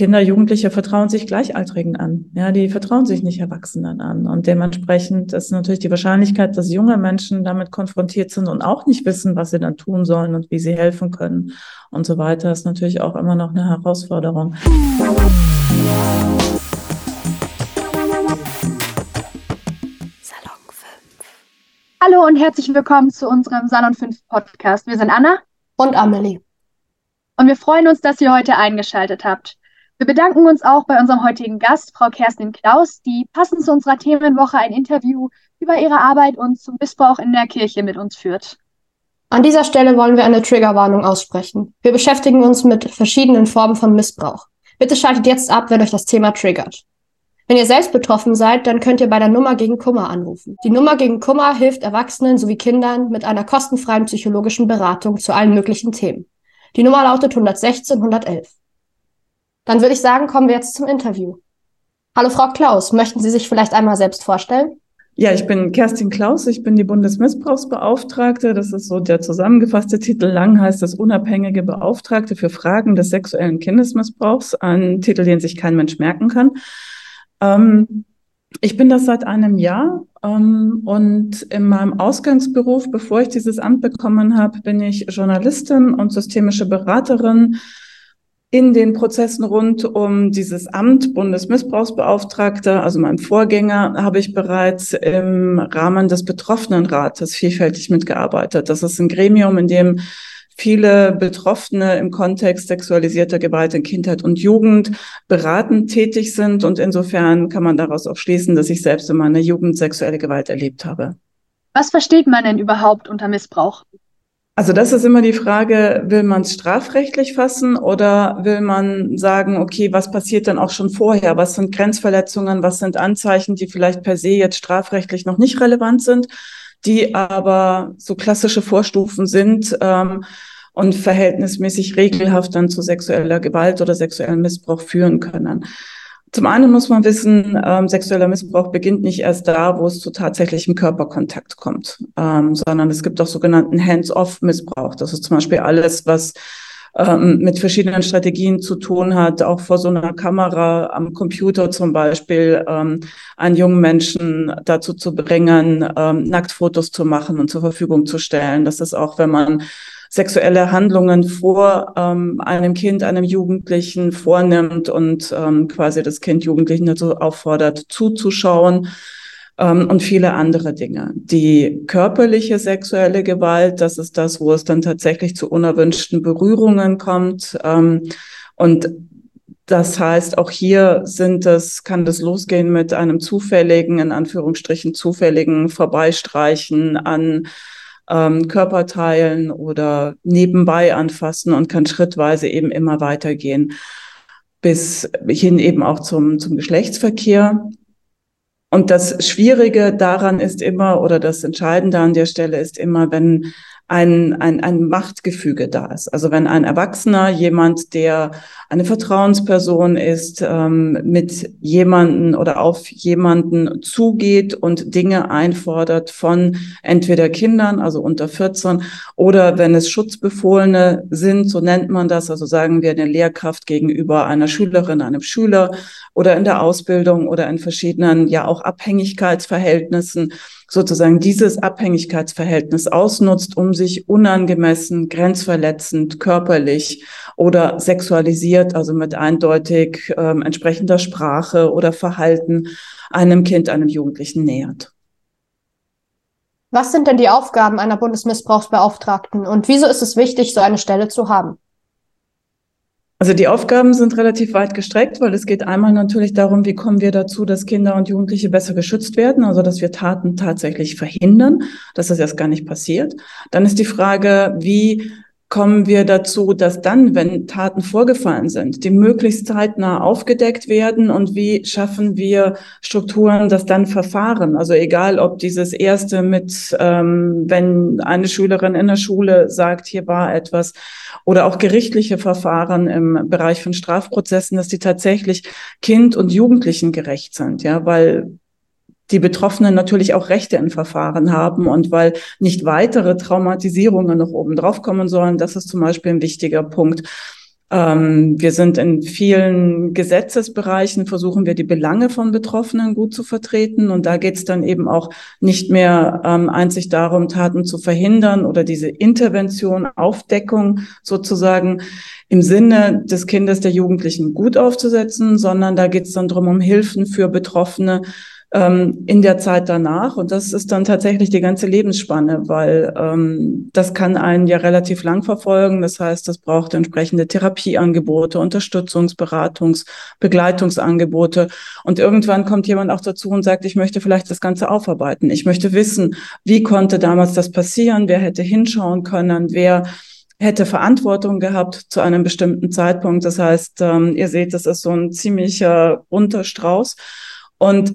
Kinder, Jugendliche vertrauen sich Gleichaltrigen an. Ja, die vertrauen sich nicht Erwachsenen an. Und dementsprechend ist natürlich die Wahrscheinlichkeit, dass junge Menschen damit konfrontiert sind und auch nicht wissen, was sie dann tun sollen und wie sie helfen können und so weiter, ist natürlich auch immer noch eine Herausforderung. Salon 5. Hallo und herzlich willkommen zu unserem Salon 5 Podcast. Wir sind Anna und Amelie. Und wir freuen uns, dass ihr heute eingeschaltet habt. Wir bedanken uns auch bei unserem heutigen Gast, Frau Kerstin Klaus, die passend zu unserer Themenwoche ein Interview über ihre Arbeit und zum Missbrauch in der Kirche mit uns führt. An dieser Stelle wollen wir eine Triggerwarnung aussprechen. Wir beschäftigen uns mit verschiedenen Formen von Missbrauch. Bitte schaltet jetzt ab, wenn euch das Thema triggert. Wenn ihr selbst betroffen seid, dann könnt ihr bei der Nummer gegen Kummer anrufen. Die Nummer gegen Kummer hilft Erwachsenen sowie Kindern mit einer kostenfreien psychologischen Beratung zu allen möglichen Themen. Die Nummer lautet 116 111. Dann würde ich sagen, kommen wir jetzt zum Interview. Hallo Frau Klaus, möchten Sie sich vielleicht einmal selbst vorstellen? Ja, ich bin Kerstin Klaus, ich bin die Bundesmissbrauchsbeauftragte. Das ist so der zusammengefasste Titel. Lang heißt das unabhängige Beauftragte für Fragen des sexuellen Kindesmissbrauchs. Ein Titel, den sich kein Mensch merken kann. Ähm, ich bin das seit einem Jahr ähm, und in meinem Ausgangsberuf, bevor ich dieses Amt bekommen habe, bin ich Journalistin und systemische Beraterin in den Prozessen rund um dieses Amt Bundesmissbrauchsbeauftragter, also mein Vorgänger, habe ich bereits im Rahmen des Betroffenenrates vielfältig mitgearbeitet. Das ist ein Gremium, in dem viele Betroffene im Kontext sexualisierter Gewalt in Kindheit und Jugend beratend tätig sind. Und insofern kann man daraus auch schließen, dass ich selbst in meiner Jugend sexuelle Gewalt erlebt habe. Was versteht man denn überhaupt unter Missbrauch? Also das ist immer die Frage, will man es strafrechtlich fassen oder will man sagen, okay, was passiert dann auch schon vorher? Was sind Grenzverletzungen? Was sind Anzeichen, die vielleicht per se jetzt strafrechtlich noch nicht relevant sind, die aber so klassische Vorstufen sind ähm, und verhältnismäßig regelhaft dann zu sexueller Gewalt oder sexuellem Missbrauch führen können? Zum einen muss man wissen, ähm, sexueller Missbrauch beginnt nicht erst da, wo es zu tatsächlichem Körperkontakt kommt, ähm, sondern es gibt auch sogenannten Hands-off-Missbrauch. Das ist zum Beispiel alles, was ähm, mit verschiedenen Strategien zu tun hat, auch vor so einer Kamera am Computer zum Beispiel, ähm, einen jungen Menschen dazu zu bringen, ähm, Nacktfotos zu machen und zur Verfügung zu stellen. Das ist auch, wenn man sexuelle Handlungen vor ähm, einem Kind, einem Jugendlichen vornimmt und ähm, quasi das Kind, Jugendlichen dazu auffordert, zuzuschauen ähm, und viele andere Dinge. Die körperliche sexuelle Gewalt, das ist das, wo es dann tatsächlich zu unerwünschten Berührungen kommt. Ähm, und das heißt, auch hier sind es, kann das losgehen mit einem zufälligen, in Anführungsstrichen zufälligen Vorbeistreichen an ähm, Körperteilen oder nebenbei anfassen und kann schrittweise eben immer weitergehen bis hin eben auch zum, zum Geschlechtsverkehr. Und das Schwierige daran ist immer, oder das Entscheidende an der Stelle ist immer, wenn ein, ein, ein Machtgefüge da ist. Also wenn ein Erwachsener, jemand, der eine Vertrauensperson ist, ähm, mit jemanden oder auf jemanden zugeht und Dinge einfordert von entweder Kindern, also unter 14, oder wenn es Schutzbefohlene sind, so nennt man das, also sagen wir eine Lehrkraft gegenüber einer Schülerin, einem Schüler oder in der Ausbildung oder in verschiedenen, ja auch Abhängigkeitsverhältnissen, sozusagen dieses Abhängigkeitsverhältnis ausnutzt, um sich unangemessen, grenzverletzend, körperlich oder sexualisiert, also mit eindeutig ähm, entsprechender Sprache oder Verhalten einem Kind, einem Jugendlichen nähert. Was sind denn die Aufgaben einer Bundesmissbrauchsbeauftragten und wieso ist es wichtig, so eine Stelle zu haben? Also die Aufgaben sind relativ weit gestreckt, weil es geht einmal natürlich darum, wie kommen wir dazu, dass Kinder und Jugendliche besser geschützt werden, also dass wir Taten tatsächlich verhindern, dass das erst gar nicht passiert. Dann ist die Frage, wie kommen wir dazu, dass dann, wenn Taten vorgefallen sind, die möglichst zeitnah aufgedeckt werden und wie schaffen wir Strukturen, dass dann Verfahren, also egal ob dieses erste mit, ähm, wenn eine Schülerin in der Schule sagt, hier war etwas, oder auch gerichtliche Verfahren im Bereich von Strafprozessen, dass die tatsächlich Kind und Jugendlichen gerecht sind, ja, weil die Betroffenen natürlich auch Rechte in Verfahren haben und weil nicht weitere Traumatisierungen noch oben drauf kommen sollen. Das ist zum Beispiel ein wichtiger Punkt. Ähm, wir sind in vielen Gesetzesbereichen, versuchen wir die Belange von Betroffenen gut zu vertreten. Und da geht es dann eben auch nicht mehr ähm, einzig darum, Taten zu verhindern oder diese Intervention, Aufdeckung sozusagen im Sinne des Kindes, der Jugendlichen gut aufzusetzen, sondern da geht es dann darum, um Hilfen für Betroffene, ähm, in der Zeit danach. Und das ist dann tatsächlich die ganze Lebensspanne, weil ähm, das kann einen ja relativ lang verfolgen. Das heißt, das braucht entsprechende Therapieangebote, Unterstützungs-, Beratungs-, Begleitungsangebote. Und irgendwann kommt jemand auch dazu und sagt, ich möchte vielleicht das Ganze aufarbeiten. Ich möchte wissen, wie konnte damals das passieren? Wer hätte hinschauen können? Wer hätte Verantwortung gehabt zu einem bestimmten Zeitpunkt. Das heißt, ähm, ihr seht, das ist so ein ziemlicher bunter Strauß. Und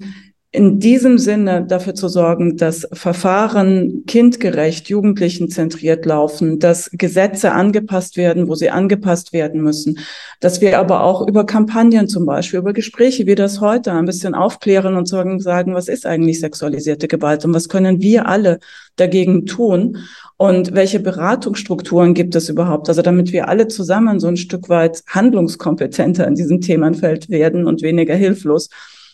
in diesem Sinne dafür zu sorgen, dass Verfahren kindgerecht, jugendlichenzentriert laufen, dass Gesetze angepasst werden, wo sie angepasst werden müssen, dass wir aber auch über Kampagnen zum Beispiel, über Gespräche wie das heute ein bisschen aufklären und sagen, was ist eigentlich sexualisierte Gewalt und was können wir alle dagegen tun und welche Beratungsstrukturen gibt es überhaupt? Also damit wir alle zusammen so ein Stück weit handlungskompetenter in diesem Themenfeld werden und weniger hilflos.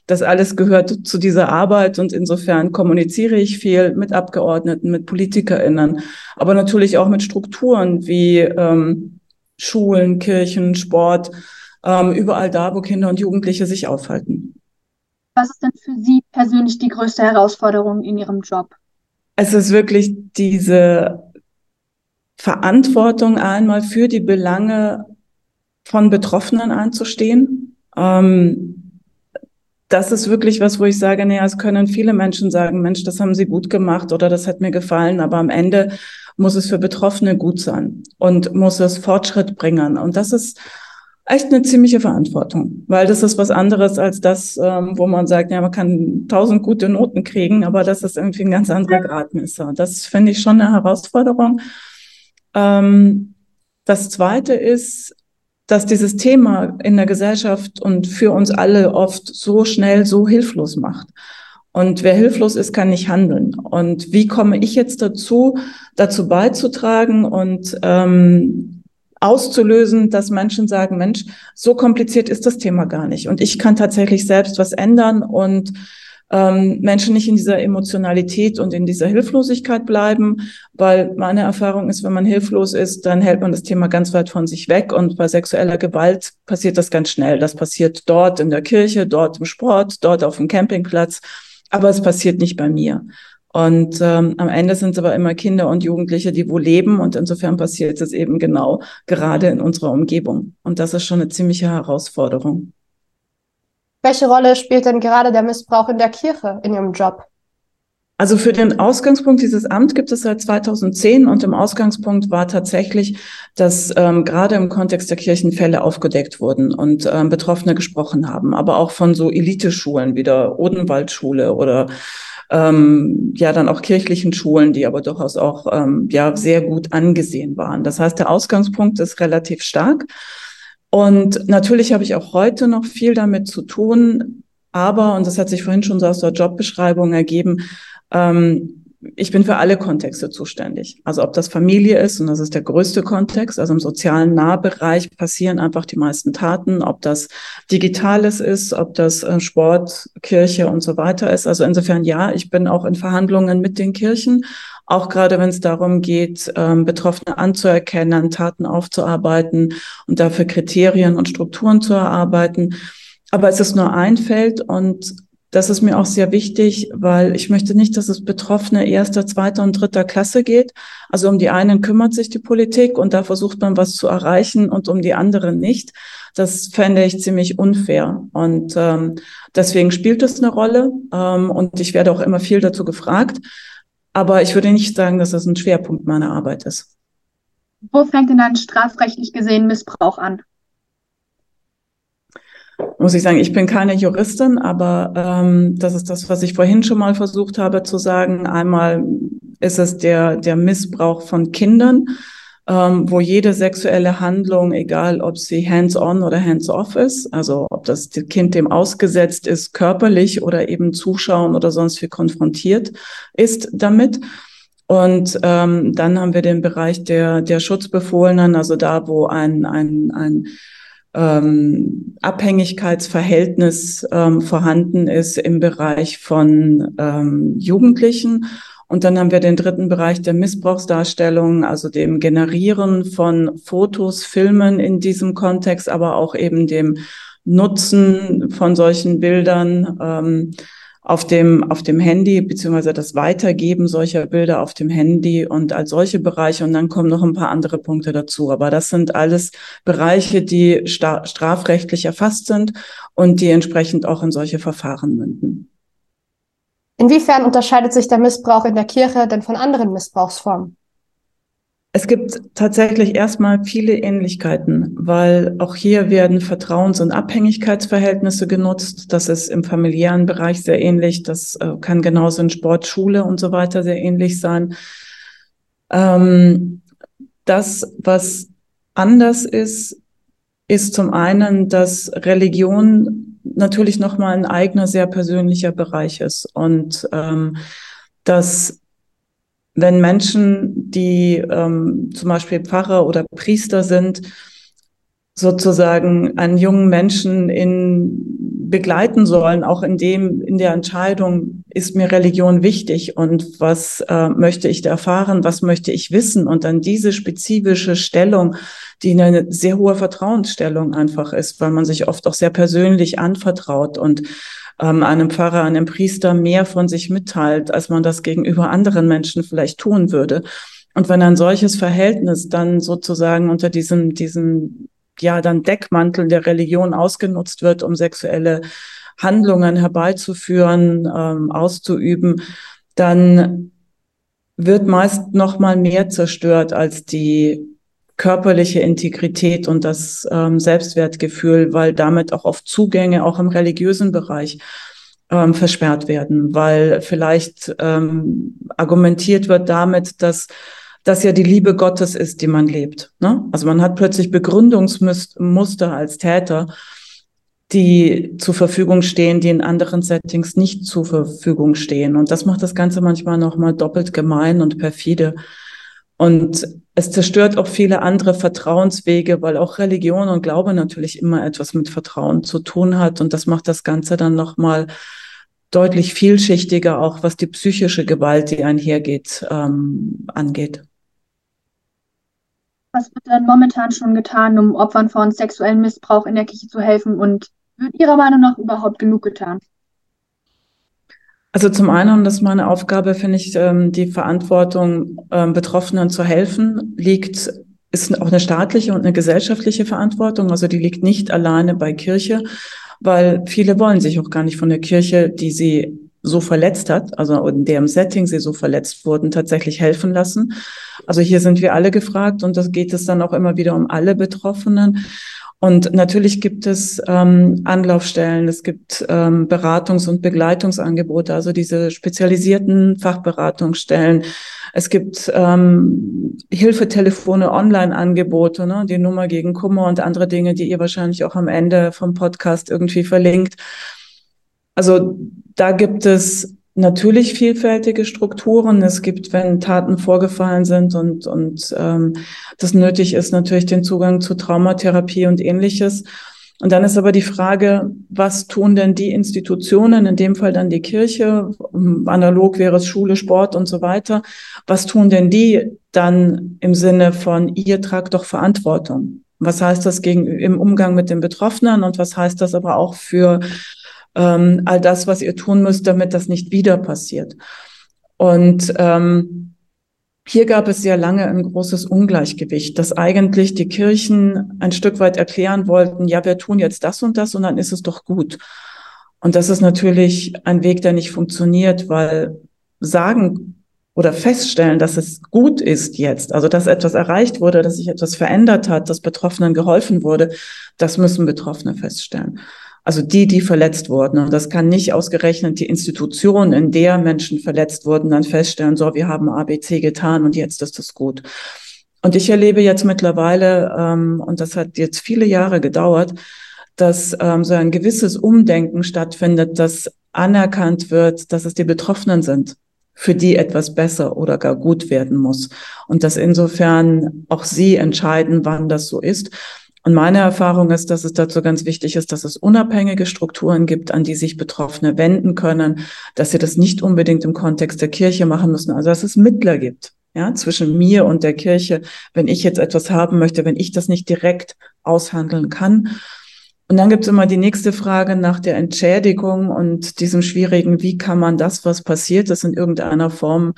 Das alles gehört zu dieser Arbeit und insofern kommuniziere ich viel mit Abgeordneten, mit PolitikerInnen, aber natürlich auch mit Strukturen wie ähm, Schulen, Kirchen, Sport, ähm, überall da, wo Kinder und Jugendliche sich aufhalten. Was ist denn für Sie persönlich die größte Herausforderung in Ihrem Job? Es ist wirklich diese Verantwortung einmal für die Belange von Betroffenen einzustehen. Ähm, das ist wirklich was, wo ich sage, naja, es können viele Menschen sagen, Mensch, das haben sie gut gemacht oder das hat mir gefallen, aber am Ende muss es für Betroffene gut sein und muss es Fortschritt bringen. Und das ist echt eine ziemliche Verantwortung, weil das ist was anderes als das, ähm, wo man sagt, ja, man kann tausend gute Noten kriegen, aber das ist irgendwie ein ganz anderer Gradmesser. Das finde ich schon eine Herausforderung. Ähm, das zweite ist, dass dieses Thema in der Gesellschaft und für uns alle oft so schnell so hilflos macht. Und wer hilflos ist, kann nicht handeln. Und wie komme ich jetzt dazu, dazu beizutragen und ähm, auszulösen, dass Menschen sagen, Mensch, so kompliziert ist das Thema gar nicht. Und ich kann tatsächlich selbst was ändern und ähm, Menschen nicht in dieser Emotionalität und in dieser Hilflosigkeit bleiben, weil meine Erfahrung ist, wenn man hilflos ist, dann hält man das Thema ganz weit von sich weg und bei sexueller Gewalt passiert das ganz schnell. Das passiert dort in der Kirche, dort im Sport, dort auf dem Campingplatz, aber es passiert nicht bei mir. Und ähm, am Ende sind es aber immer Kinder und Jugendliche, die wo leben. Und insofern passiert es eben genau gerade in unserer Umgebung. Und das ist schon eine ziemliche Herausforderung. Welche Rolle spielt denn gerade der Missbrauch in der Kirche in Ihrem Job? Also für den Ausgangspunkt dieses Amt gibt es seit 2010 und im Ausgangspunkt war tatsächlich, dass ähm, gerade im Kontext der Kirchenfälle aufgedeckt wurden und ähm, Betroffene gesprochen haben, aber auch von so Eliteschulen wie der Odenwaldschule oder ähm, ja dann auch kirchlichen Schulen, die aber durchaus auch ähm, ja sehr gut angesehen waren. Das heißt, der Ausgangspunkt ist relativ stark. Und natürlich habe ich auch heute noch viel damit zu tun, aber, und das hat sich vorhin schon so aus der Jobbeschreibung ergeben, ähm, ich bin für alle Kontexte zuständig. Also ob das Familie ist, und das ist der größte Kontext, also im sozialen Nahbereich passieren einfach die meisten Taten, ob das Digitales ist, ob das äh, Sport, Kirche und so weiter ist. Also insofern ja, ich bin auch in Verhandlungen mit den Kirchen auch gerade wenn es darum geht, ähm, Betroffene anzuerkennen, Taten aufzuarbeiten und dafür Kriterien und Strukturen zu erarbeiten. Aber es ist nur ein Feld und das ist mir auch sehr wichtig, weil ich möchte nicht, dass es Betroffene erster, zweiter und dritter Klasse geht. Also um die einen kümmert sich die Politik und da versucht man was zu erreichen und um die anderen nicht. Das fände ich ziemlich unfair. Und ähm, deswegen spielt es eine Rolle. Ähm, und ich werde auch immer viel dazu gefragt. Aber ich würde nicht sagen, dass das ein Schwerpunkt meiner Arbeit ist. Wo fängt denn dann strafrechtlich gesehen Missbrauch an? Muss ich sagen, ich bin keine Juristin, aber ähm, das ist das, was ich vorhin schon mal versucht habe zu sagen. Einmal ist es der, der Missbrauch von Kindern ähm, wo jede sexuelle Handlung, egal ob sie hands-on oder hands-off ist, also ob das Kind dem ausgesetzt ist, körperlich oder eben zuschauen oder sonst wie konfrontiert ist damit. Und ähm, dann haben wir den Bereich der, der Schutzbefohlenen, also da, wo ein, ein, ein ähm, Abhängigkeitsverhältnis ähm, vorhanden ist im Bereich von ähm, Jugendlichen. Und dann haben wir den dritten Bereich der Missbrauchsdarstellung, also dem Generieren von Fotos, Filmen in diesem Kontext, aber auch eben dem Nutzen von solchen Bildern. Ähm, auf dem, auf dem Handy, beziehungsweise das Weitergeben solcher Bilder auf dem Handy und als solche Bereiche. Und dann kommen noch ein paar andere Punkte dazu. Aber das sind alles Bereiche, die strafrechtlich erfasst sind und die entsprechend auch in solche Verfahren münden. Inwiefern unterscheidet sich der Missbrauch in der Kirche denn von anderen Missbrauchsformen? Es gibt tatsächlich erstmal viele Ähnlichkeiten, weil auch hier werden Vertrauens- und Abhängigkeitsverhältnisse genutzt. Das ist im familiären Bereich sehr ähnlich. Das äh, kann genauso in Sport, Schule und so weiter sehr ähnlich sein. Ähm, das, was anders ist, ist zum einen, dass Religion natürlich nochmal ein eigener, sehr persönlicher Bereich ist und ähm, dass wenn Menschen, die ähm, zum Beispiel Pfarrer oder Priester sind, sozusagen einen jungen Menschen in begleiten sollen, auch in dem, in der Entscheidung, ist mir Religion wichtig und was äh, möchte ich da erfahren, was möchte ich wissen? Und dann diese spezifische Stellung, die eine sehr hohe Vertrauensstellung einfach ist, weil man sich oft auch sehr persönlich anvertraut und ähm, einem Pfarrer, einem Priester mehr von sich mitteilt, als man das gegenüber anderen Menschen vielleicht tun würde. Und wenn ein solches Verhältnis dann sozusagen unter diesem, diesem, ja, dann Deckmantel der Religion ausgenutzt wird, um sexuelle Handlungen herbeizuführen, ähm, auszuüben, dann wird meist noch mal mehr zerstört als die körperliche Integrität und das ähm, Selbstwertgefühl, weil damit auch oft Zugänge auch im religiösen Bereich ähm, versperrt werden, weil vielleicht ähm, argumentiert wird damit, dass das ja die Liebe Gottes ist, die man lebt. Ne? Also man hat plötzlich Begründungsmuster als Täter, die zur Verfügung stehen, die in anderen Settings nicht zur Verfügung stehen. Und das macht das Ganze manchmal nochmal doppelt gemein und perfide. Und es zerstört auch viele andere Vertrauenswege, weil auch Religion und Glaube natürlich immer etwas mit Vertrauen zu tun hat. Und das macht das Ganze dann nochmal deutlich vielschichtiger, auch was die psychische Gewalt, die einhergeht, ähm, angeht. Was wird denn momentan schon getan, um Opfern von sexuellem Missbrauch in der Kirche zu helfen? Und wird Ihrer Meinung nach überhaupt genug getan? Also zum einen, und das ist meine Aufgabe, finde ich, ähm, die Verantwortung, ähm, Betroffenen zu helfen, liegt, ist auch eine staatliche und eine gesellschaftliche Verantwortung. Also die liegt nicht alleine bei Kirche, weil viele wollen sich auch gar nicht von der Kirche, die sie so verletzt hat, also in deren Setting sie so verletzt wurden, tatsächlich helfen lassen. Also hier sind wir alle gefragt und das geht es dann auch immer wieder um alle Betroffenen. Und natürlich gibt es ähm, Anlaufstellen, es gibt ähm, Beratungs- und Begleitungsangebote, also diese spezialisierten Fachberatungsstellen. Es gibt ähm, Hilfetelefone, Online-Angebote, ne, die Nummer gegen Kummer und andere Dinge, die ihr wahrscheinlich auch am Ende vom Podcast irgendwie verlinkt. Also da gibt es natürlich vielfältige Strukturen. Es gibt, wenn Taten vorgefallen sind und, und ähm, das nötig ist, natürlich den Zugang zu Traumatherapie und ähnliches. Und dann ist aber die Frage, was tun denn die Institutionen, in dem Fall dann die Kirche, analog wäre es Schule, Sport und so weiter, was tun denn die dann im Sinne von, ihr tragt doch Verantwortung? Was heißt das gegen, im Umgang mit den Betroffenen und was heißt das aber auch für ähm, all das, was ihr tun müsst, damit das nicht wieder passiert. Und ähm, hier gab es sehr lange ein großes Ungleichgewicht, dass eigentlich die Kirchen ein Stück weit erklären wollten, ja, wir tun jetzt das und das und dann ist es doch gut. Und das ist natürlich ein Weg, der nicht funktioniert, weil sagen oder feststellen, dass es gut ist jetzt, also dass etwas erreicht wurde, dass sich etwas verändert hat, dass Betroffenen geholfen wurde, das müssen Betroffene feststellen. Also die, die verletzt wurden. Und das kann nicht ausgerechnet die Institution, in der Menschen verletzt wurden, dann feststellen, so, wir haben ABC getan und jetzt ist es gut. Und ich erlebe jetzt mittlerweile, ähm, und das hat jetzt viele Jahre gedauert, dass ähm, so ein gewisses Umdenken stattfindet, dass anerkannt wird, dass es die Betroffenen sind, für die etwas besser oder gar gut werden muss. Und dass insofern auch sie entscheiden, wann das so ist. Und meine Erfahrung ist, dass es dazu ganz wichtig ist, dass es unabhängige Strukturen gibt, an die sich Betroffene wenden können, dass sie das nicht unbedingt im Kontext der Kirche machen müssen, also dass es Mittler gibt. Ja, zwischen mir und der Kirche, wenn ich jetzt etwas haben möchte, wenn ich das nicht direkt aushandeln kann. Und dann gibt es immer die nächste Frage nach der Entschädigung und diesem schwierigen, wie kann man das, was passiert ist, in irgendeiner Form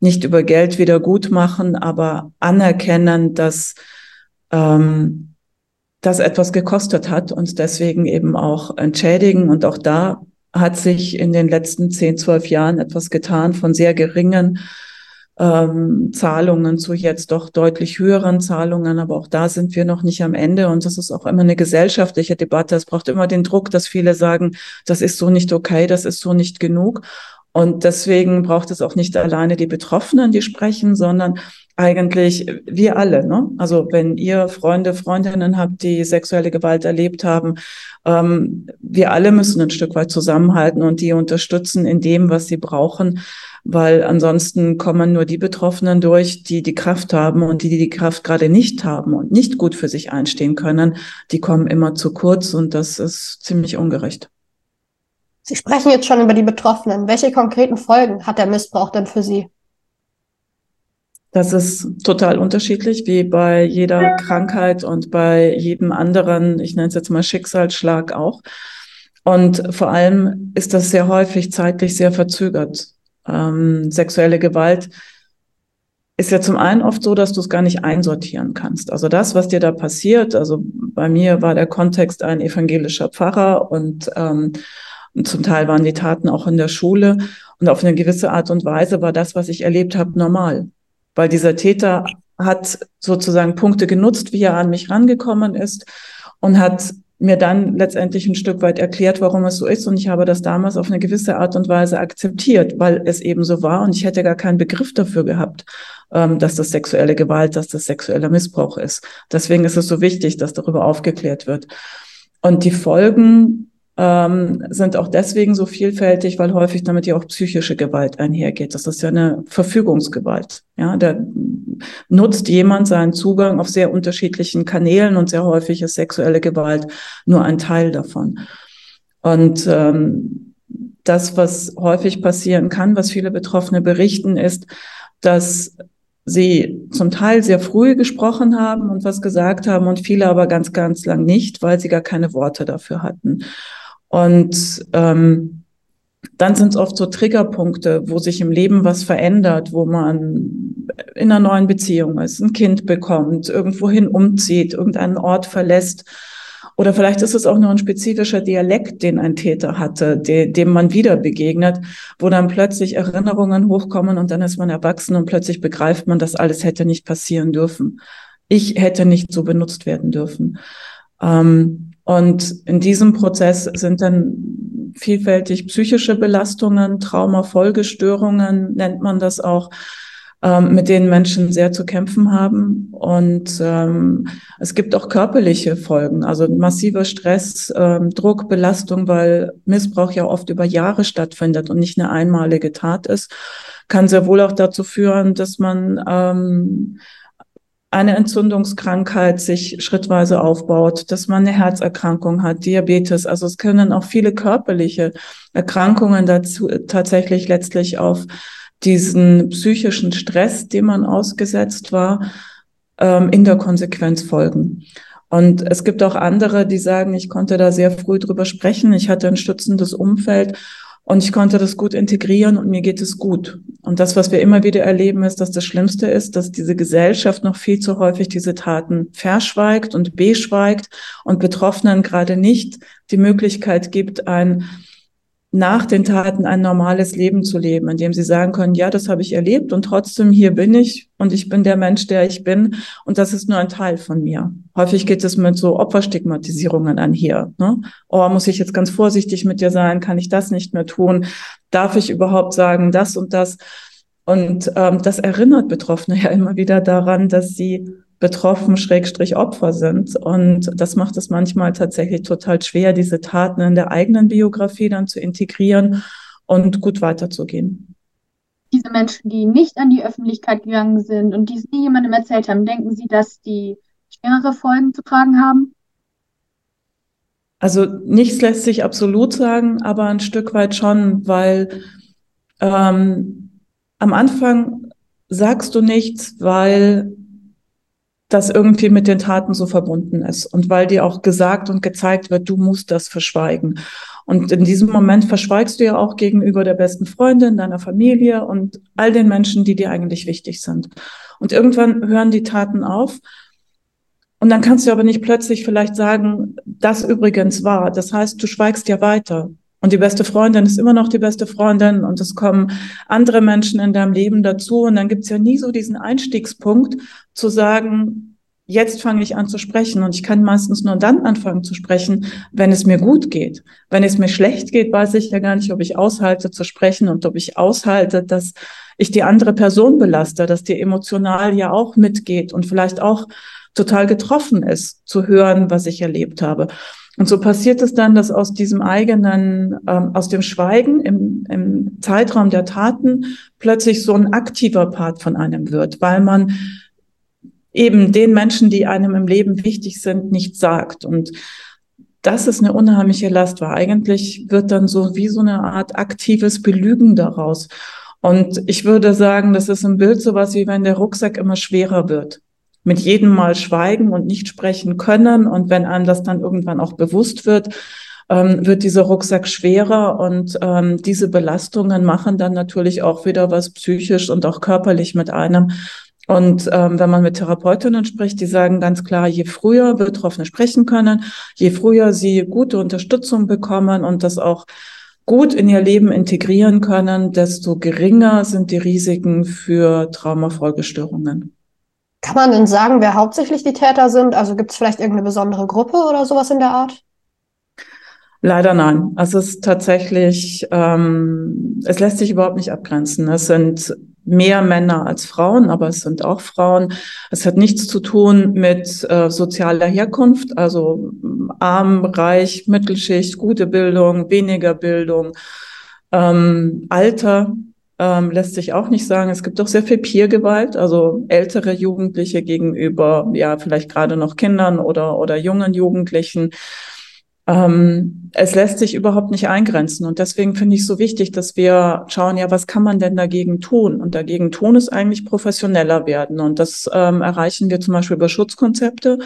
nicht über Geld wieder gut machen, aber anerkennen, dass ähm, das etwas gekostet hat und deswegen eben auch entschädigen. Und auch da hat sich in den letzten zehn, zwölf Jahren etwas getan von sehr geringen ähm, Zahlungen zu jetzt doch deutlich höheren Zahlungen. Aber auch da sind wir noch nicht am Ende. Und das ist auch immer eine gesellschaftliche Debatte. Es braucht immer den Druck, dass viele sagen, das ist so nicht okay, das ist so nicht genug. Und deswegen braucht es auch nicht alleine die Betroffenen, die sprechen, sondern eigentlich wir alle. Ne? Also wenn ihr Freunde, Freundinnen habt, die sexuelle Gewalt erlebt haben, ähm, wir alle müssen ein Stück weit zusammenhalten und die unterstützen in dem, was sie brauchen, weil ansonsten kommen nur die Betroffenen durch, die die Kraft haben und die, die die Kraft gerade nicht haben und nicht gut für sich einstehen können, die kommen immer zu kurz und das ist ziemlich ungerecht. Sie sprechen jetzt schon über die Betroffenen. Welche konkreten Folgen hat der Missbrauch denn für Sie? Das ist total unterschiedlich, wie bei jeder Krankheit und bei jedem anderen, ich nenne es jetzt mal Schicksalsschlag auch. Und vor allem ist das sehr häufig zeitlich sehr verzögert. Ähm, sexuelle Gewalt ist ja zum einen oft so, dass du es gar nicht einsortieren kannst. Also das, was dir da passiert, also bei mir war der Kontext ein evangelischer Pfarrer und ähm, und zum Teil waren die Taten auch in der Schule. Und auf eine gewisse Art und Weise war das, was ich erlebt habe, normal. Weil dieser Täter hat sozusagen Punkte genutzt, wie er an mich rangekommen ist und hat mir dann letztendlich ein Stück weit erklärt, warum es so ist. Und ich habe das damals auf eine gewisse Art und Weise akzeptiert, weil es eben so war. Und ich hätte gar keinen Begriff dafür gehabt, ähm, dass das sexuelle Gewalt, dass das sexueller Missbrauch ist. Deswegen ist es so wichtig, dass darüber aufgeklärt wird. Und die Folgen ähm, sind auch deswegen so vielfältig, weil häufig damit ja auch psychische Gewalt einhergeht. Das ist ja eine Verfügungsgewalt. Ja, da nutzt jemand seinen Zugang auf sehr unterschiedlichen Kanälen und sehr häufig ist sexuelle Gewalt nur ein Teil davon. Und ähm, das, was häufig passieren kann, was viele Betroffene berichten, ist, dass sie zum Teil sehr früh gesprochen haben und was gesagt haben und viele aber ganz, ganz lang nicht, weil sie gar keine Worte dafür hatten. Und ähm, dann sind es oft so Triggerpunkte, wo sich im Leben was verändert, wo man in einer neuen Beziehung ist, ein Kind bekommt, irgendwohin umzieht, irgendeinen Ort verlässt. Oder vielleicht ist es auch nur ein spezifischer Dialekt, den ein Täter hatte, de dem man wieder begegnet, wo dann plötzlich Erinnerungen hochkommen und dann ist man erwachsen und plötzlich begreift man, dass alles hätte nicht passieren dürfen. Ich hätte nicht so benutzt werden dürfen. Ähm, und in diesem Prozess sind dann vielfältig psychische Belastungen, Traumafolgestörungen nennt man das auch, ähm, mit denen Menschen sehr zu kämpfen haben. Und ähm, es gibt auch körperliche Folgen, also massiver Stress, ähm, Druck, Belastung, weil Missbrauch ja oft über Jahre stattfindet und nicht eine einmalige Tat ist, kann sehr wohl auch dazu führen, dass man ähm, eine Entzündungskrankheit sich schrittweise aufbaut, dass man eine Herzerkrankung hat, Diabetes. Also es können auch viele körperliche Erkrankungen dazu tatsächlich letztlich auf diesen psychischen Stress, dem man ausgesetzt war, ähm, in der Konsequenz folgen. Und es gibt auch andere, die sagen, ich konnte da sehr früh drüber sprechen. Ich hatte ein stützendes Umfeld und ich konnte das gut integrieren und mir geht es gut. Und das, was wir immer wieder erleben, ist, dass das Schlimmste ist, dass diese Gesellschaft noch viel zu häufig diese Taten verschweigt und beschweigt und Betroffenen gerade nicht die Möglichkeit gibt, ein nach den Taten ein normales Leben zu leben, in dem sie sagen können, ja, das habe ich erlebt und trotzdem hier bin ich und ich bin der Mensch, der ich bin und das ist nur ein Teil von mir. Häufig geht es mit so Opferstigmatisierungen einher. Ne? Oh, muss ich jetzt ganz vorsichtig mit dir sein? Kann ich das nicht mehr tun? Darf ich überhaupt sagen das und das? Und ähm, das erinnert Betroffene ja immer wieder daran, dass sie betroffen, Schrägstrich Opfer sind. Und das macht es manchmal tatsächlich total schwer, diese Taten in der eigenen Biografie dann zu integrieren und gut weiterzugehen. diese Menschen, die nicht an die Öffentlichkeit gegangen sind und die es nie jemandem erzählt haben, denken Sie, dass die schwerere Folgen zu tragen haben? Also nichts lässt sich absolut sagen, aber ein Stück weit schon, weil ähm, am Anfang sagst du nichts, weil das irgendwie mit den Taten so verbunden ist und weil dir auch gesagt und gezeigt wird, du musst das verschweigen. Und in diesem Moment verschweigst du ja auch gegenüber der besten Freundin, deiner Familie und all den Menschen, die dir eigentlich wichtig sind. Und irgendwann hören die Taten auf. Und dann kannst du aber nicht plötzlich vielleicht sagen, das übrigens war. Das heißt, du schweigst ja weiter. Und die beste Freundin ist immer noch die beste Freundin und es kommen andere Menschen in deinem Leben dazu. Und dann gibt's ja nie so diesen Einstiegspunkt zu sagen, jetzt fange ich an zu sprechen. Und ich kann meistens nur dann anfangen zu sprechen, wenn es mir gut geht. Wenn es mir schlecht geht, weiß ich ja gar nicht, ob ich aushalte zu sprechen und ob ich aushalte, dass ich die andere Person belaste, dass die emotional ja auch mitgeht und vielleicht auch total getroffen ist, zu hören, was ich erlebt habe. Und so passiert es dann, dass aus diesem eigenen, ähm, aus dem Schweigen im, im Zeitraum der Taten plötzlich so ein aktiver Part von einem wird, weil man eben den Menschen, die einem im Leben wichtig sind, nicht sagt. Und das ist eine unheimliche Last, weil eigentlich wird dann so wie so eine Art aktives Belügen daraus. Und ich würde sagen, das ist ein Bild sowas wie wenn der Rucksack immer schwerer wird mit jedem Mal schweigen und nicht sprechen können. Und wenn einem das dann irgendwann auch bewusst wird, ähm, wird dieser Rucksack schwerer und ähm, diese Belastungen machen dann natürlich auch wieder was psychisch und auch körperlich mit einem. Und ähm, wenn man mit Therapeutinnen spricht, die sagen ganz klar, je früher Betroffene sprechen können, je früher sie gute Unterstützung bekommen und das auch gut in ihr Leben integrieren können, desto geringer sind die Risiken für Traumafolgestörungen. Kann man denn sagen, wer hauptsächlich die Täter sind? Also gibt es vielleicht irgendeine besondere Gruppe oder sowas in der Art? Leider nein. Also es ist tatsächlich, ähm, es lässt sich überhaupt nicht abgrenzen. Es sind mehr Männer als Frauen, aber es sind auch Frauen. Es hat nichts zu tun mit äh, sozialer Herkunft, also arm, reich, Mittelschicht, gute Bildung, weniger Bildung, ähm, Alter ähm, lässt sich auch nicht sagen. Es gibt auch sehr viel Peergewalt, also ältere Jugendliche gegenüber, ja, vielleicht gerade noch Kindern oder, oder jungen Jugendlichen. Ähm, es lässt sich überhaupt nicht eingrenzen. Und deswegen finde ich so wichtig, dass wir schauen, ja, was kann man denn dagegen tun? Und dagegen tun ist eigentlich professioneller werden. Und das ähm, erreichen wir zum Beispiel über Schutzkonzepte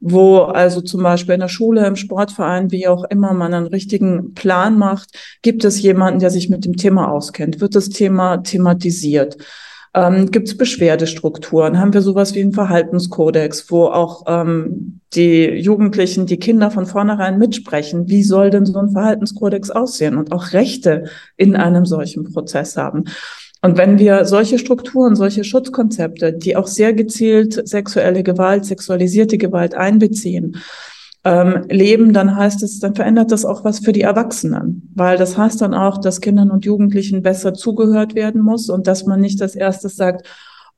wo also zum Beispiel in der Schule, im Sportverein, wie auch immer man einen richtigen Plan macht, gibt es jemanden, der sich mit dem Thema auskennt, wird das Thema thematisiert. Ähm, Gibt es Beschwerdestrukturen? Haben wir sowas wie einen Verhaltenskodex, wo auch ähm, die Jugendlichen, die Kinder von vornherein mitsprechen? Wie soll denn so ein Verhaltenskodex aussehen und auch Rechte in einem solchen Prozess haben? Und wenn wir solche Strukturen, solche Schutzkonzepte, die auch sehr gezielt sexuelle Gewalt, sexualisierte Gewalt einbeziehen, ähm, leben, dann heißt es, dann verändert das auch was für die Erwachsenen, weil das heißt dann auch, dass Kindern und Jugendlichen besser zugehört werden muss und dass man nicht als erstes sagt,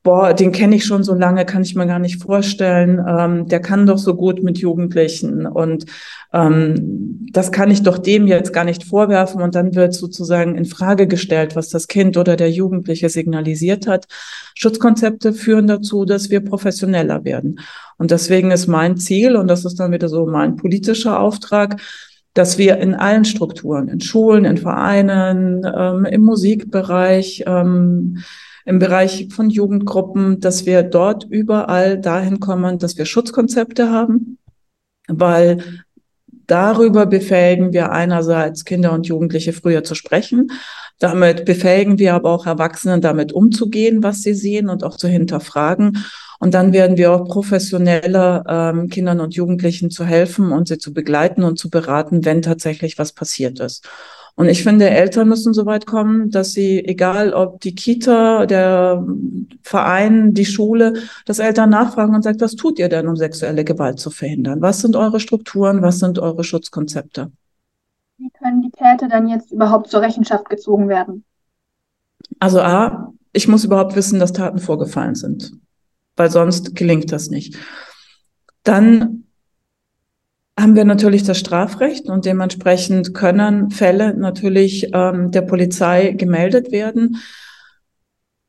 boah, den kenne ich schon so lange, kann ich mir gar nicht vorstellen. Ähm, der kann doch so gut mit Jugendlichen und ähm, das kann ich doch dem jetzt gar nicht vorwerfen. Und dann wird sozusagen in Frage gestellt, was das Kind oder der Jugendliche signalisiert hat. Schutzkonzepte führen dazu, dass wir professioneller werden. Und deswegen ist mein Ziel, und das ist dann wieder so mein politischer Auftrag, dass wir in allen Strukturen, in Schulen, in Vereinen, ähm, im Musikbereich, ähm, im Bereich von Jugendgruppen, dass wir dort überall dahin kommen, dass wir Schutzkonzepte haben, weil darüber befähigen wir einerseits Kinder und Jugendliche früher zu sprechen. Damit befähigen wir aber auch Erwachsene damit umzugehen, was sie sehen und auch zu hinterfragen. Und dann werden wir auch professioneller ähm, Kindern und Jugendlichen zu helfen und sie zu begleiten und zu beraten, wenn tatsächlich was passiert ist. Und ich finde, Eltern müssen so weit kommen, dass sie, egal ob die Kita, der Verein, die Schule, dass Eltern nachfragen und sagt, was tut ihr denn, um sexuelle Gewalt zu verhindern? Was sind eure Strukturen? Was sind eure Schutzkonzepte? Wie können die Täter dann jetzt überhaupt zur Rechenschaft gezogen werden? Also A, ich muss überhaupt wissen, dass Taten vorgefallen sind, weil sonst gelingt das nicht. Dann haben wir natürlich das Strafrecht und dementsprechend können Fälle natürlich ähm, der Polizei gemeldet werden.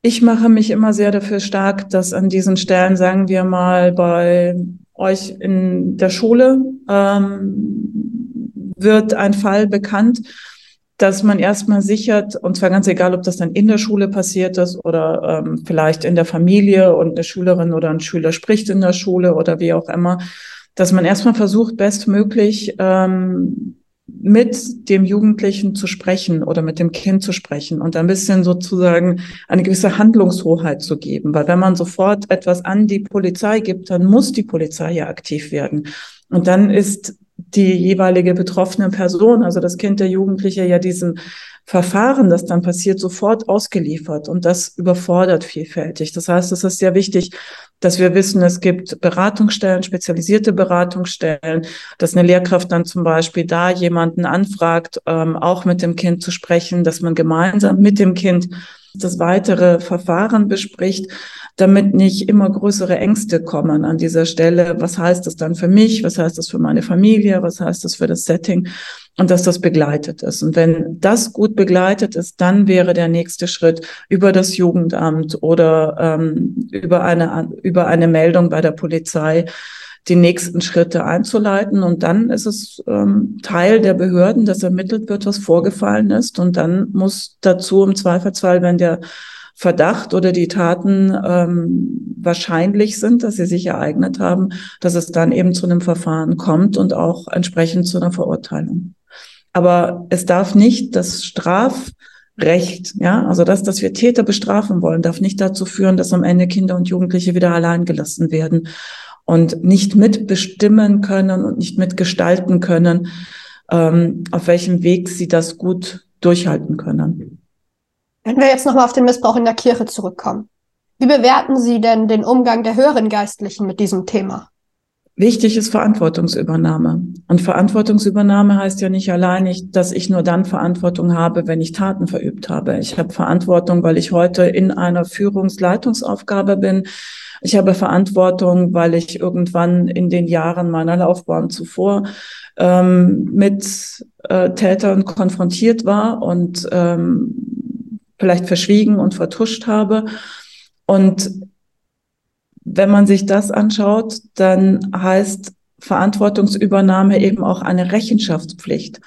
Ich mache mich immer sehr dafür stark, dass an diesen Stellen, sagen wir mal, bei euch in der Schule ähm, wird ein Fall bekannt, dass man erstmal sichert, und zwar ganz egal, ob das dann in der Schule passiert ist oder ähm, vielleicht in der Familie und eine Schülerin oder ein Schüler spricht in der Schule oder wie auch immer, dass man erstmal versucht, bestmöglich ähm, mit dem Jugendlichen zu sprechen oder mit dem Kind zu sprechen und ein bisschen sozusagen eine gewisse Handlungshoheit zu geben. Weil wenn man sofort etwas an die Polizei gibt, dann muss die Polizei ja aktiv werden. Und dann ist die jeweilige betroffene Person, also das Kind, der Jugendliche, ja diesem Verfahren, das dann passiert, sofort ausgeliefert. Und das überfordert vielfältig. Das heißt, es ist sehr wichtig, dass wir wissen, es gibt Beratungsstellen, spezialisierte Beratungsstellen, dass eine Lehrkraft dann zum Beispiel da jemanden anfragt, ähm, auch mit dem Kind zu sprechen, dass man gemeinsam mit dem Kind das weitere Verfahren bespricht, damit nicht immer größere Ängste kommen an dieser Stelle. Was heißt das dann für mich? Was heißt das für meine Familie? Was heißt das für das Setting? Und dass das begleitet ist. Und wenn das gut begleitet ist, dann wäre der nächste Schritt über das Jugendamt oder ähm, über eine über eine Meldung bei der Polizei die nächsten Schritte einzuleiten. Und dann ist es ähm, Teil der Behörden, dass ermittelt wird, was vorgefallen ist. Und dann muss dazu im Zweifelsfall, wenn der Verdacht oder die Taten ähm, wahrscheinlich sind, dass sie sich ereignet haben, dass es dann eben zu einem Verfahren kommt und auch entsprechend zu einer Verurteilung. Aber es darf nicht das Strafrecht, ja, also das, dass wir Täter bestrafen wollen, darf nicht dazu führen, dass am Ende Kinder und Jugendliche wieder allein gelassen werden und nicht mitbestimmen können und nicht mitgestalten können, ähm, auf welchem Weg sie das gut durchhalten können. Wenn wir jetzt nochmal auf den Missbrauch in der Kirche zurückkommen. Wie bewerten Sie denn den Umgang der höheren Geistlichen mit diesem Thema? Wichtig ist Verantwortungsübernahme. Und Verantwortungsübernahme heißt ja nicht allein, dass ich nur dann Verantwortung habe, wenn ich Taten verübt habe. Ich habe Verantwortung, weil ich heute in einer Führungsleitungsaufgabe bin. Ich habe Verantwortung, weil ich irgendwann in den Jahren meiner Laufbahn zuvor ähm, mit äh, Tätern konfrontiert war und ähm, vielleicht verschwiegen und vertuscht habe. Und wenn man sich das anschaut, dann heißt Verantwortungsübernahme eben auch eine Rechenschaftspflicht.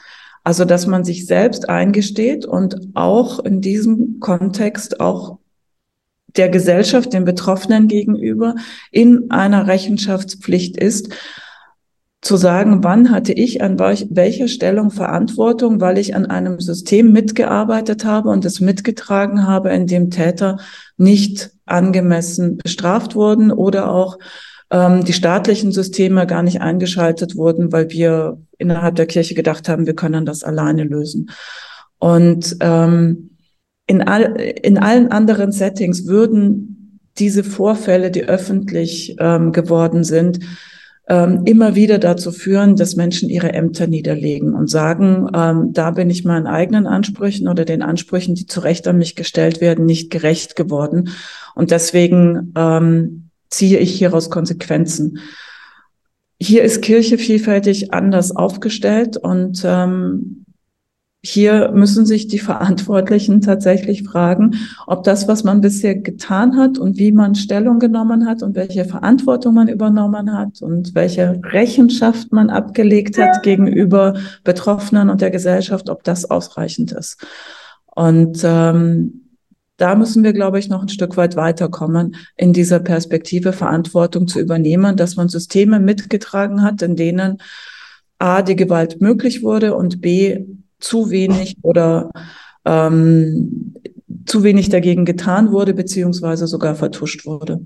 Also, dass man sich selbst eingesteht und auch in diesem Kontext auch der Gesellschaft, den Betroffenen gegenüber in einer Rechenschaftspflicht ist, zu sagen, wann hatte ich an welcher Stellung Verantwortung, weil ich an einem System mitgearbeitet habe und es mitgetragen habe, in dem Täter nicht angemessen bestraft wurden oder auch ähm, die staatlichen Systeme gar nicht eingeschaltet wurden, weil wir innerhalb der Kirche gedacht haben, wir können das alleine lösen. Und ähm, in, all, in allen anderen Settings würden diese Vorfälle, die öffentlich ähm, geworden sind, ähm, immer wieder dazu führen, dass Menschen ihre Ämter niederlegen und sagen, ähm, da bin ich meinen eigenen Ansprüchen oder den Ansprüchen, die zu Recht an mich gestellt werden, nicht gerecht geworden. Und deswegen ähm, ziehe ich hieraus Konsequenzen. Hier ist Kirche vielfältig anders aufgestellt und ähm, hier müssen sich die Verantwortlichen tatsächlich fragen, ob das, was man bisher getan hat und wie man Stellung genommen hat und welche Verantwortung man übernommen hat und welche Rechenschaft man abgelegt hat gegenüber Betroffenen und der Gesellschaft, ob das ausreichend ist. Und ähm, da müssen wir, glaube ich, noch ein Stück weit weiterkommen, in dieser Perspektive Verantwortung zu übernehmen, dass man Systeme mitgetragen hat, in denen A, die Gewalt möglich wurde und B, zu wenig oder ähm, zu wenig dagegen getan wurde, beziehungsweise sogar vertuscht wurde.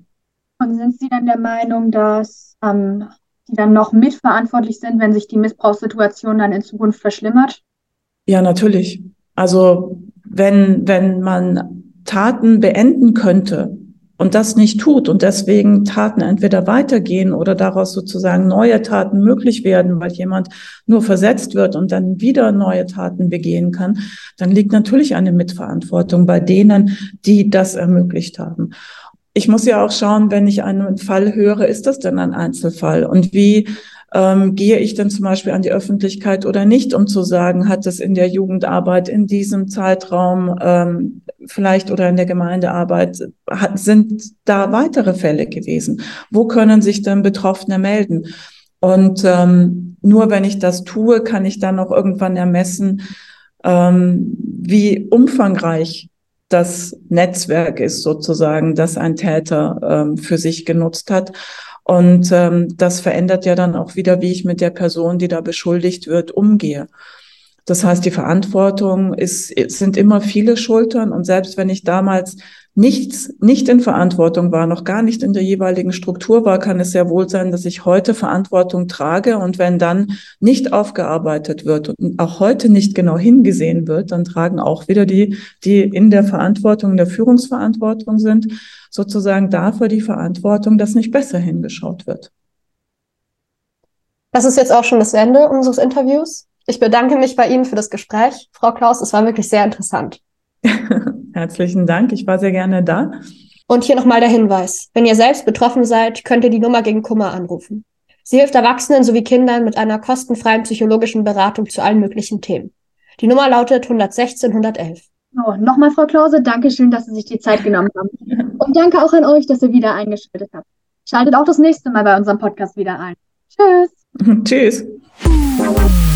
Und sind Sie dann der Meinung, dass ähm, die dann noch mitverantwortlich sind, wenn sich die Missbrauchssituation dann in Zukunft verschlimmert? Ja, natürlich. Also wenn, wenn man Taten beenden könnte, und das nicht tut und deswegen Taten entweder weitergehen oder daraus sozusagen neue Taten möglich werden, weil jemand nur versetzt wird und dann wieder neue Taten begehen kann, dann liegt natürlich eine Mitverantwortung bei denen, die das ermöglicht haben. Ich muss ja auch schauen, wenn ich einen Fall höre, ist das denn ein Einzelfall? Und wie ähm, gehe ich denn zum Beispiel an die Öffentlichkeit oder nicht, um zu sagen, hat es in der Jugendarbeit in diesem Zeitraum ähm, vielleicht oder in der Gemeindearbeit hat, sind da weitere Fälle gewesen? Wo können sich denn Betroffene melden? Und ähm, nur wenn ich das tue, kann ich dann auch irgendwann ermessen, ähm, wie umfangreich das Netzwerk ist sozusagen, das ein Täter ähm, für sich genutzt hat. Und ähm, das verändert ja dann auch wieder, wie ich mit der Person, die da beschuldigt wird, umgehe. Das heißt, die Verantwortung ist, sind immer viele Schultern. Und selbst wenn ich damals nichts, nicht in Verantwortung war, noch gar nicht in der jeweiligen Struktur war, kann es sehr wohl sein, dass ich heute Verantwortung trage. Und wenn dann nicht aufgearbeitet wird und auch heute nicht genau hingesehen wird, dann tragen auch wieder die, die in der Verantwortung, in der Führungsverantwortung sind, sozusagen dafür die Verantwortung, dass nicht besser hingeschaut wird. Das ist jetzt auch schon das Ende unseres Interviews. Ich bedanke mich bei Ihnen für das Gespräch. Frau Klaus, es war wirklich sehr interessant. Herzlichen Dank. Ich war sehr gerne da. Und hier nochmal der Hinweis. Wenn ihr selbst betroffen seid, könnt ihr die Nummer gegen Kummer anrufen. Sie hilft Erwachsenen sowie Kindern mit einer kostenfreien psychologischen Beratung zu allen möglichen Themen. Die Nummer lautet 116 111. Oh, nochmal, Frau Klause, danke schön, dass Sie sich die Zeit genommen haben. Und danke auch an euch, dass ihr wieder eingeschaltet habt. Schaltet auch das nächste Mal bei unserem Podcast wieder ein. Tschüss. Tschüss.